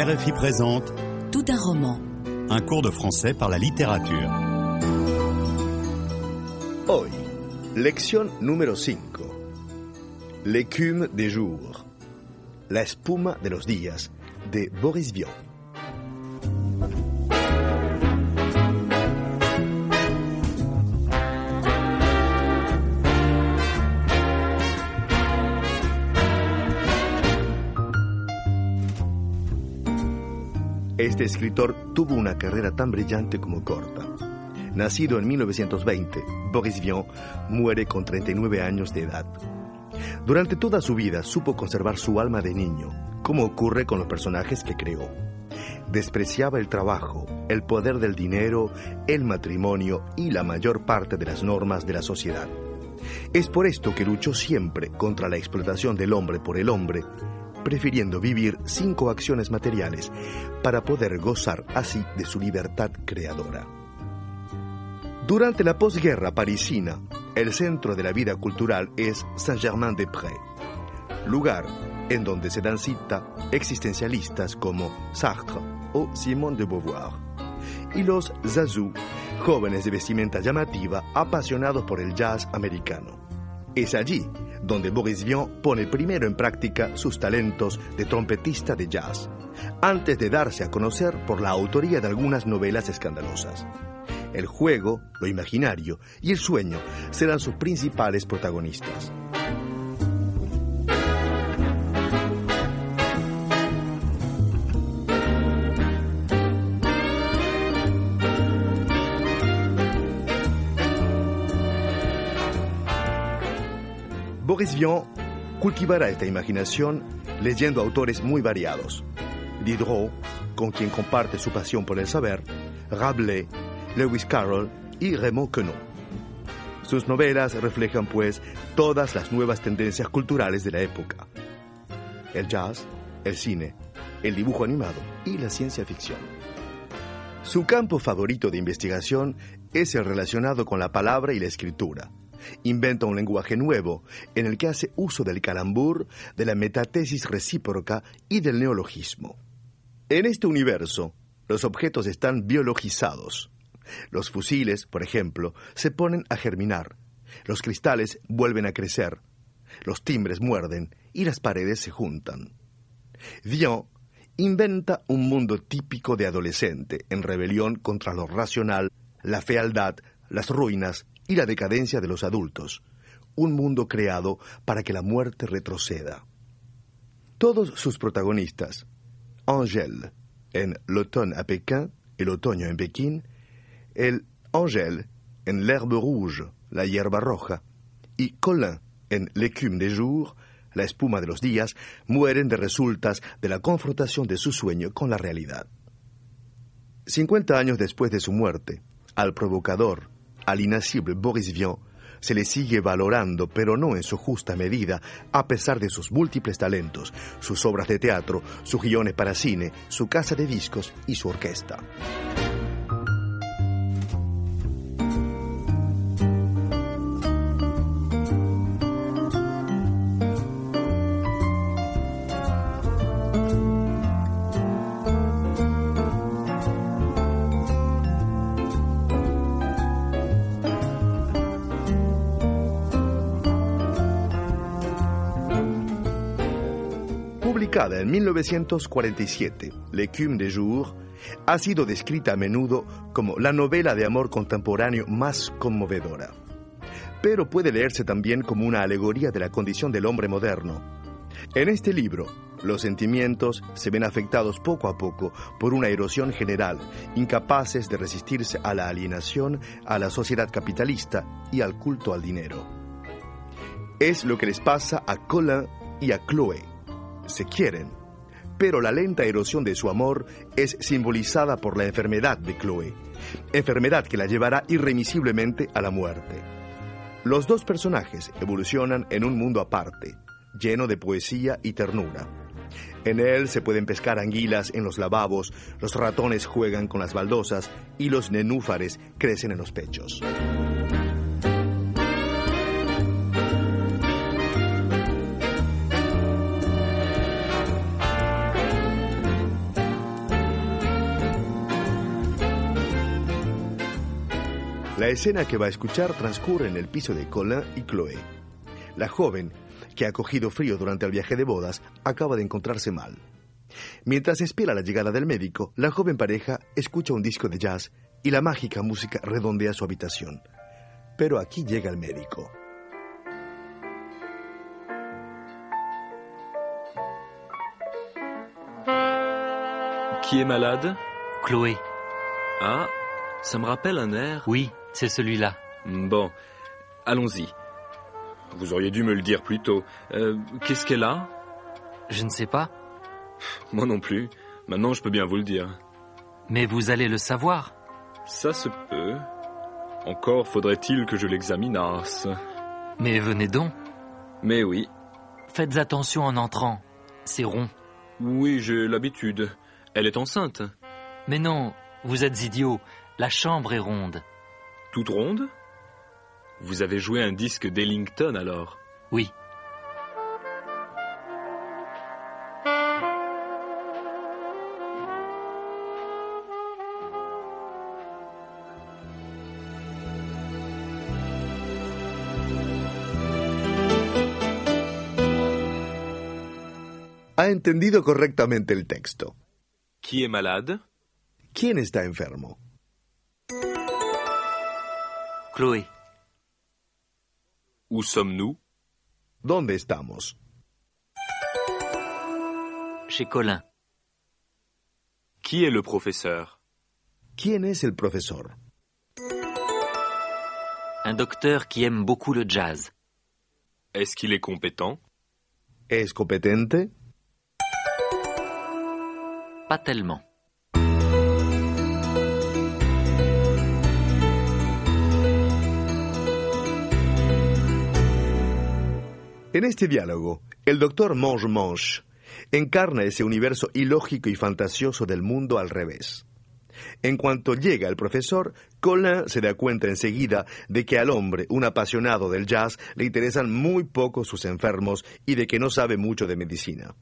RFI présente Tout un roman. un cours de français par la littérature. Hoy, lección número 5. L'écume des jours. La espuma de los días de Boris Vian. Este escritor tuvo una carrera tan brillante como corta. Nacido en 1920, Boris Vian muere con 39 años de edad. Durante toda su vida supo conservar su alma de niño, como ocurre con los personajes que creó. Despreciaba el trabajo, el poder del dinero, el matrimonio y la mayor parte de las normas de la sociedad. Es por esto que luchó siempre contra la explotación del hombre por el hombre, prefiriendo vivir sin coacciones materiales para poder gozar así de su libertad creadora. Durante la posguerra parisina, el centro de la vida cultural es Saint-Germain-des-Prés, lugar en donde se dan cita existencialistas como Sartre o Simone de Beauvoir, y los Zazou, jóvenes de vestimenta llamativa apasionados por el jazz americano. Es allí donde Boris Vian pone primero en práctica sus talentos de trompetista de jazz, antes de darse a conocer por la autoría de algunas novelas escandalosas. El juego, lo imaginario y el sueño serán sus principales protagonistas. Boris Vian cultivará esta imaginación leyendo autores muy variados. Diderot, con quien comparte su pasión por el saber, Rabelais, Lewis Carroll y Raymond Queneau. Sus novelas reflejan, pues, todas las nuevas tendencias culturales de la época. El jazz, el cine, el dibujo animado y la ciencia ficción. Su campo favorito de investigación es el relacionado con la palabra y la escritura. Inventa un lenguaje nuevo en el que hace uso del calambur, de la metatesis recíproca y del neologismo. En este universo, los objetos están biologizados. Los fusiles, por ejemplo, se ponen a germinar, los cristales vuelven a crecer, los timbres muerden y las paredes se juntan. Vian inventa un mundo típico de adolescente en rebelión contra lo racional, la fealdad, las ruinas y la decadencia de los adultos, un mundo creado para que la muerte retroceda. Todos sus protagonistas, Angèle en L'automne à Pékin, el otoño en Pekín, el Angèle en L'herbe rouge, la hierba roja, y Colin en L'écume des jours, la espuma de los días, mueren de resultas de la confrontación de su sueño con la realidad. Cincuenta años después de su muerte, al provocador, al inacible Boris Vian, se le sigue valorando, pero no en su justa medida, a pesar de sus múltiples talentos, sus obras de teatro, sus guiones para cine, su casa de discos y su orquesta. Publicada en 1947, L'écume des jours ha sido descrita a menudo como la novela de amor contemporáneo más conmovedora. Pero puede leerse también como una alegoría de la condición del hombre moderno. En este libro, los sentimientos se ven afectados poco a poco por una erosión general, incapaces de resistirse a la alienación, a la sociedad capitalista y al culto al dinero. Es lo que les pasa a Colin y a Chloe se quieren, pero la lenta erosión de su amor es simbolizada por la enfermedad de Chloe, enfermedad que la llevará irremisiblemente a la muerte. Los dos personajes evolucionan en un mundo aparte, lleno de poesía y ternura. En él se pueden pescar anguilas en los lavabos, los ratones juegan con las baldosas y los nenúfares crecen en los pechos. La escena que va a escuchar transcurre en el piso de Colin y Chloé. La joven, que ha cogido frío durante el viaje de bodas, acaba de encontrarse mal. Mientras espera la llegada del médico, la joven pareja escucha un disco de jazz y la mágica música redondea su habitación. Pero aquí llega el médico. Qui est malade Chloé. Ah, ça me rappelle un air. Oui, c'est celui-là. Bon, allons-y. Vous auriez dû me le dire plus tôt. Euh, Qu'est-ce qu'elle a? Je ne sais pas, Moi non plus. Maintenant, je peux bien vous le dire. mais vous allez le savoir. Ça se peut. Encore faudrait-il que je l'examinasse. Mais venez donc. Mais oui, Faites attention en entrant. C'est rond. oui, j'ai l'habitude. Elle est enceinte. Mais non, vous êtes idiot. La chambre est ronde. Toute ronde Vous avez joué un disque d'Ellington alors? Oui. Ha entendido correctamente el texto. Qui est malade? ¿Quién está enfermo? Chloé. Où sommes-nous? ¿Dónde estamos? Chez Colin. Qui est le professeur? ¿Quién es el profesor? Un docteur qui aime beaucoup le jazz. Est-ce qu'il est compétent? ¿Es competente? Pas tellement. En este diálogo, el doctor Mange Mange encarna ese universo ilógico y fantasioso del mundo al revés. En cuanto llega el profesor, Colin se da cuenta enseguida de que al hombre, un apasionado del jazz, le interesan muy poco sus enfermos y de que no sabe mucho de medicina.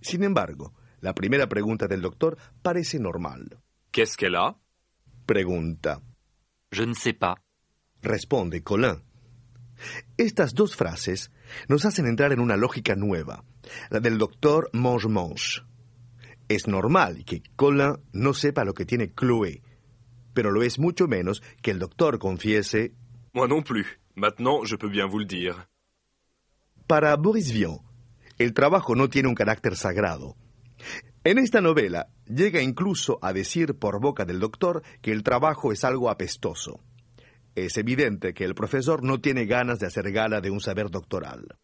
Sin embargo, la primera pregunta del doctor parece normal. Qu'est-ce qu'elle a Pregunta. Je ne sais pas. Responde Colin. Estas dos frases nos hacen entrar en una lógica nueva, la del doctor Mange Mange. Es normal que Colin no sepa lo que tiene Chloé, pero lo es mucho menos que el doctor confiese. Moi non plus. Maintenant, je peux bien vous le dire. Para Boris Vian, el trabajo no tiene un carácter sagrado. En esta novela llega incluso a decir por boca del doctor que el trabajo es algo apestoso. Es evidente que el profesor no tiene ganas de hacer gala de un saber doctoral.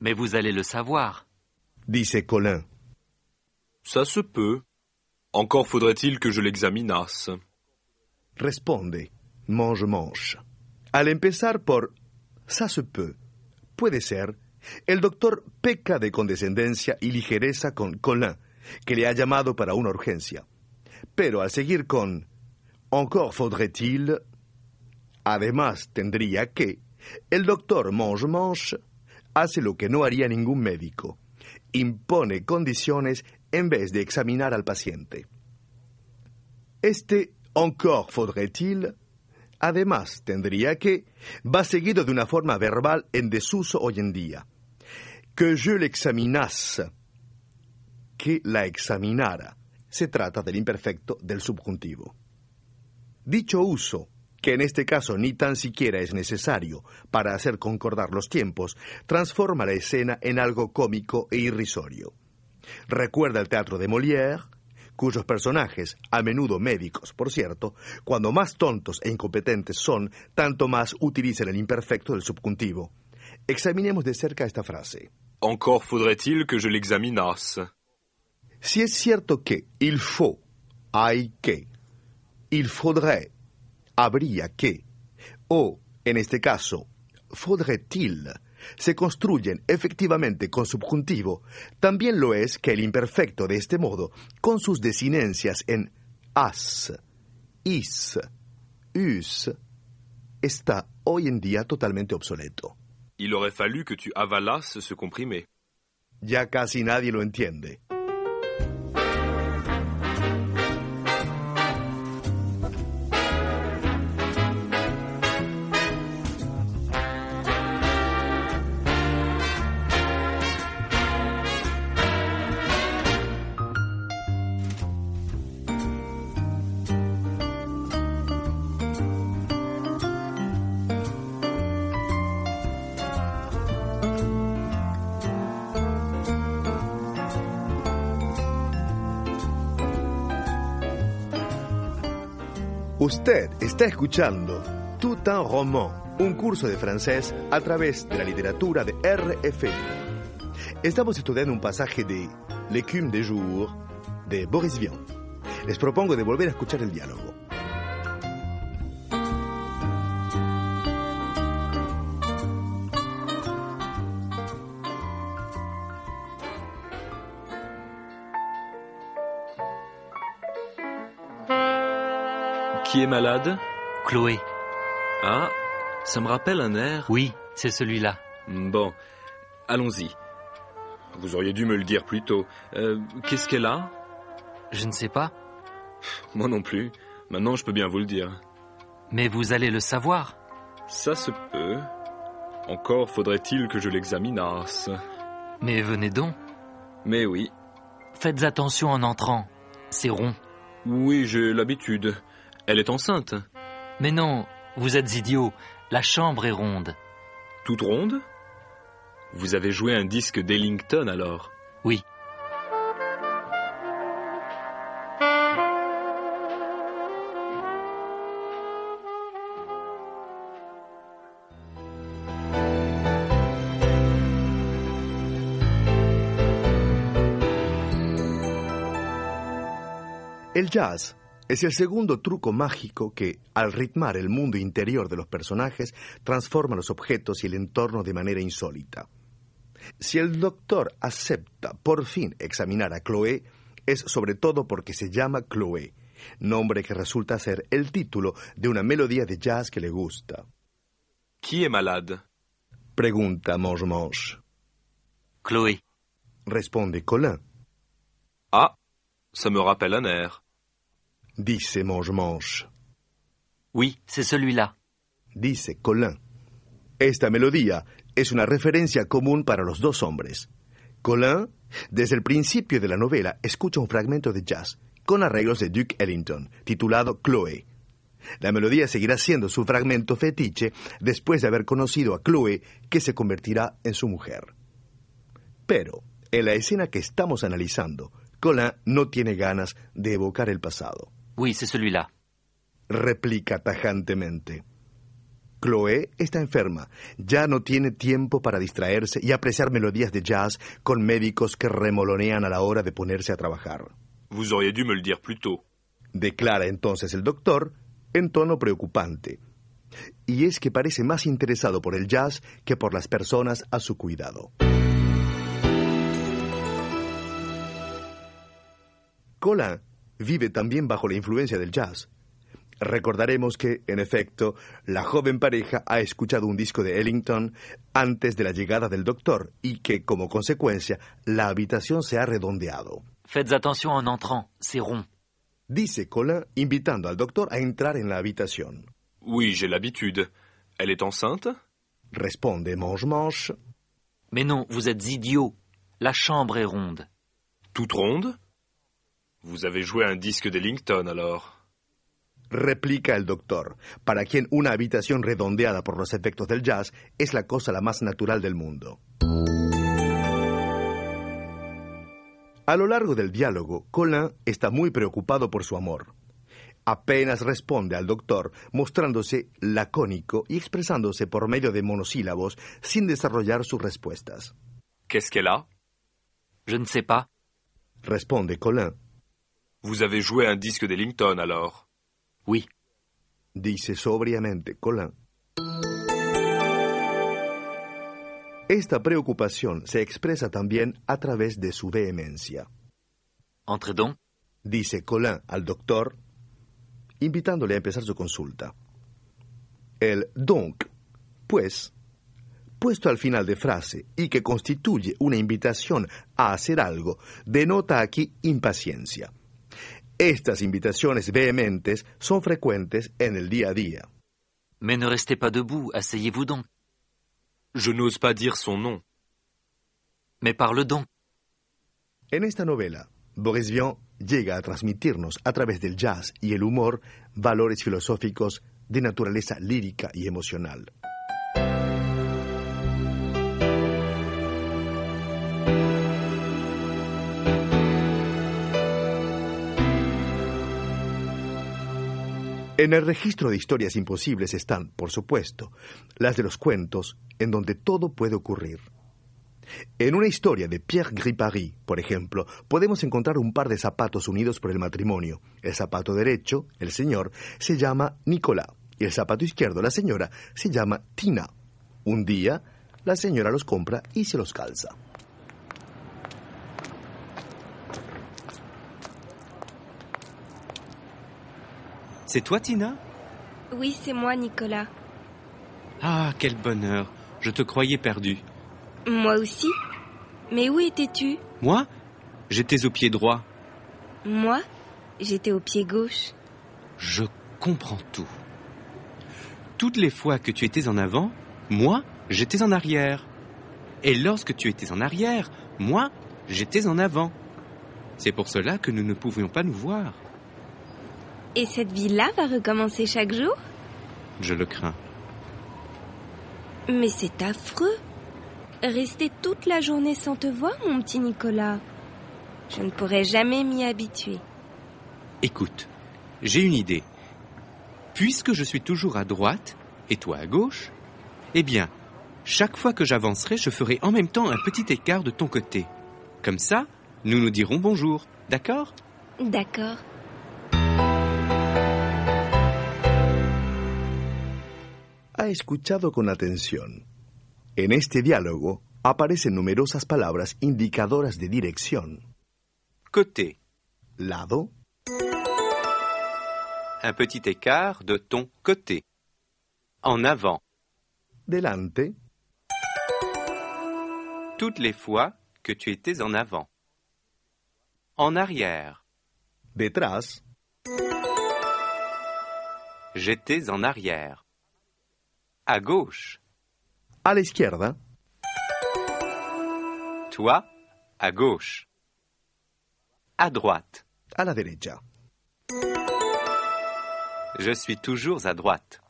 Mais vous allez le savoir. Dice Colin. Ça se peut. Encore faudrait-il que je l'examinasse. Responde Mange Mange. Al empezar por ça se peut, puede ser, el doctor peca de condescendencia y ligereza con Colin, que le ha llamado para una urgencia. Pero al seguir con encore faudrait-il, además tendría que, el doctor Mange hace lo que no haría ningún médico. Impone condiciones en vez de examinar al paciente. Este encore faudrait-il, además tendría que, va seguido de una forma verbal en desuso hoy en día. Que je l'examinasse, que la examinara. Se trata del imperfecto del subjuntivo. Dicho uso, que en este caso ni tan siquiera es necesario para hacer concordar los tiempos, transforma la escena en algo cómico e irrisorio. Recuerda el teatro de Molière, cuyos personajes, a menudo médicos, por cierto, cuando más tontos e incompetentes son, tanto más utilizan el imperfecto del subjuntivo. Examinemos de cerca esta frase. Encore faudrait-il que je l'examinasse. Si es cierto que il faut, hay que, il faudrait, habría que, o, en este caso, faudrait-il, se construyen efectivamente con subjuntivo, también lo es que el imperfecto de este modo, con sus desinencias en as, is, us, está hoy en día totalmente obsoleto. Il aurait fallu que tu avalasses ce comprimé. Ya casi nadie lo entiende. Usted está escuchando Tout un roman, un curso de francés a través de la literatura de RFI. Estamos estudiando un pasaje de L'écume des jours de Boris Vian. Les propongo de volver a escuchar el diálogo. Qui est malade? Chloé. Ah, ça me rappelle un air. Oui, c'est celui-là. Bon, allons-y. Vous auriez dû me le dire plus tôt. Euh, Qu'est-ce qu'elle a? Je ne sais pas, Moi non plus. Maintenant, je peux bien vous le dire. mais vous allez le savoir. Ça se peut. Encore faudrait-il que je l'examinasse. Mais venez donc. Mais oui, Faites attention en entrant. C'est rond. oui, j'ai l'habitude. Elle est enceinte. Mais non, vous êtes idiot. La chambre est ronde. Toute ronde? Vous avez joué un disque d'Ellington alors? Oui. El jazz es el segundo truco mágico que, al ritmar el mundo interior de los personajes, transforma los objetos y el entorno de manera insólita. Si el doctor acepta por fin examinar a Chloé, es sobre todo porque se llama Chloé, nombre que resulta ser el título de una melodía de jazz que le gusta. Qui est malade Pregunta Mange. Chloé. Responde Colin. Ah, ça me rappelle un air. Dice Mange Mange. Oui, c'est celui-là. dice Colin. Esta melodía es una referencia común para los dos hombres. Colin, desde el principio de la novela, escucha un fragmento de jazz con arreglos de Duke Ellington, titulado Chloe. La melodía seguirá siendo su fragmento fetiche después de haber conocido a Chloe, que se convertirá en su mujer. Pero, en la escena que estamos analizando, Colin no tiene ganas de evocar el pasado Oui, c'est celui-là. replica tajantemente. Chloé está enferma, ya no tiene tiempo para distraerse y apreciar melodías de jazz con médicos que remolonean a la hora de ponerse a trabajar. Vous auriez dû me le dire plus tôt. Declara entonces el doctor en tono preocupante. Y es que parece más interesado por el jazz que por las personas a su cuidado. Colin vive también bajo la influencia del jazz. Recordaremos que, en efecto, la joven pareja ha escuchado un disco de Ellington antes de la llegada del doctor y que, como consecuencia, la habitación se ha redondeado. Faites attention en entrant. C'est rond. Dice Colin invitando al doctor a entrar en la habitación. Oui, j'ai l'habitude. Elle est enceinte Responde Mange Manche. Mais non, vous êtes idiot. La chambre est ronde. Toute ronde Vous avez joué un disque d'Ellington alors Replica el doctor, para quien una habitación redondeada por los efectos del jazz es la cosa la más natural del mundo. A lo largo del diálogo, Colin está muy preocupado por su amor. Apenas responde al doctor, mostrándose lacónico y expresándose por medio de monosílabos sin desarrollar sus respuestas. Qu'est-ce qu'elle a Je ne sais pas. Responde Colin, Vous avez joué un disque d'Ellington alors Oui. dice sobriamente Colin. Esta preocupación se expresa también a través de su vehemencia. Entrez donc. dice Colin al doctor, invitándole a empezar su consulta. El donc, pues, puesto al final de frase y que constituye una invitación a hacer algo, denota aquí impaciencia. Estas invitaciones vehementes son frecuentes en el día a día. Mais ne restez pas debout. Asseyez-vous donc. Je n'ose pas dire son nom. Mais parle donc. En esta novela, Boris Vian llega a transmitirnos a través del jazz y el humor valores filosóficos de naturaleza lírica y emocional. En el registro de historias imposibles están, por supuesto, las de los cuentos en donde todo puede ocurrir. En una historia de Pierre Gripari, por ejemplo, podemos encontrar un par de zapatos unidos por el matrimonio. El zapato derecho, el señor, se llama Nicolás y el zapato izquierdo, la señora, se llama Tina. Un día, la señora los compra y se los calza. C'est toi, Tina Oui, c'est moi, Nicolas. Ah, quel bonheur. Je te croyais perdu. Moi aussi. Mais où étais-tu Moi J'étais au pied droit. Moi J'étais au pied gauche. Je comprends tout. Toutes les fois que tu étais en avant, moi, j'étais en arrière. Et lorsque tu étais en arrière, moi, j'étais en avant. C'est pour cela que nous ne pouvions pas nous voir. Et cette vie-là va recommencer chaque jour? Je le crains. Mais c'est affreux. Rester toute la journée sans te voir, mon petit Nicolas. Je ne pourrai jamais m'y habituer. Écoute, j'ai une idée. Puisque je suis toujours à droite et toi à gauche, eh bien, chaque fois que j'avancerai, je ferai en même temps un petit écart de ton côté. Comme ça, nous nous dirons bonjour, d'accord? D'accord. Ha escuchado con atención. En este diálogo aparecen numerosas palabras indicadoras de dirección. Côté, Lado, un petit écart de ton côté. En avant, delante, toutes les fois que tu étais en avant. En arrière, detrás, j'étais en arrière. À gauche, a la izquierda, toi, à gauche. À droite, a la derecha. je suis toujours à droite.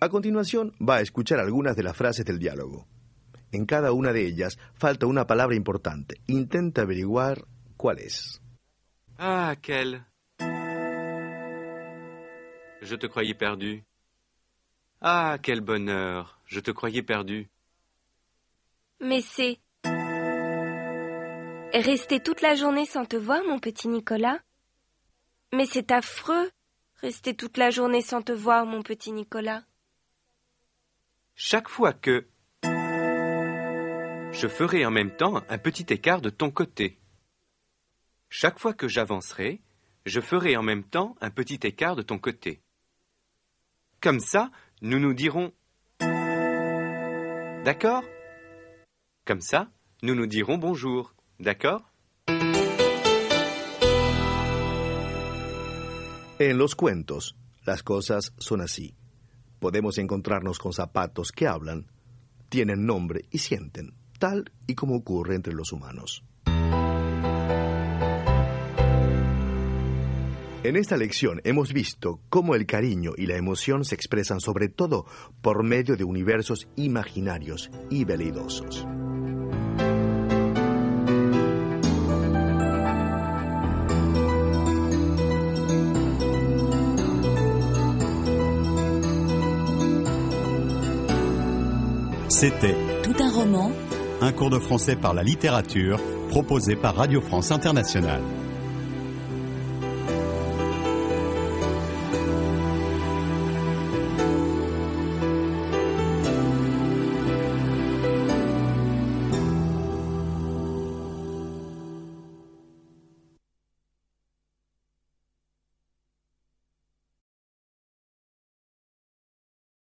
A continuación va a escuchar algunas de las frases del diálogo. En cada una de ellas falta una palabra importante. Intenta averiguar cuál es. Ah, quel. Je te croyais perdu. Ah, quel bonheur. Je te croyais perdu. Mais c'est... Rester toute la journée sans te voir, mon petit Nicolas Mais c'est affreux. Rester toute la journée sans te voir, mon petit Nicolas. Chaque fois que... Je ferai en même temps un petit écart de ton côté. Chaque fois que j'avancerai, je ferai en même temps un petit écart de ton côté. Comme ça, nous nous dirons... D'accord Comme ça, nous nous dirons bonjour. D'accord En los cuentos, las cosas son así. Podemos encontrarnos con zapatos que hablan, tienen nombre y sienten, tal y como ocurre entre los humanos. En esta lección hemos visto cómo el cariño y la emoción se expresan sobre todo por medio de universos imaginarios y veleidosos. C'était Tout un roman un cours de français par la littérature proposé par Radio France Internationale.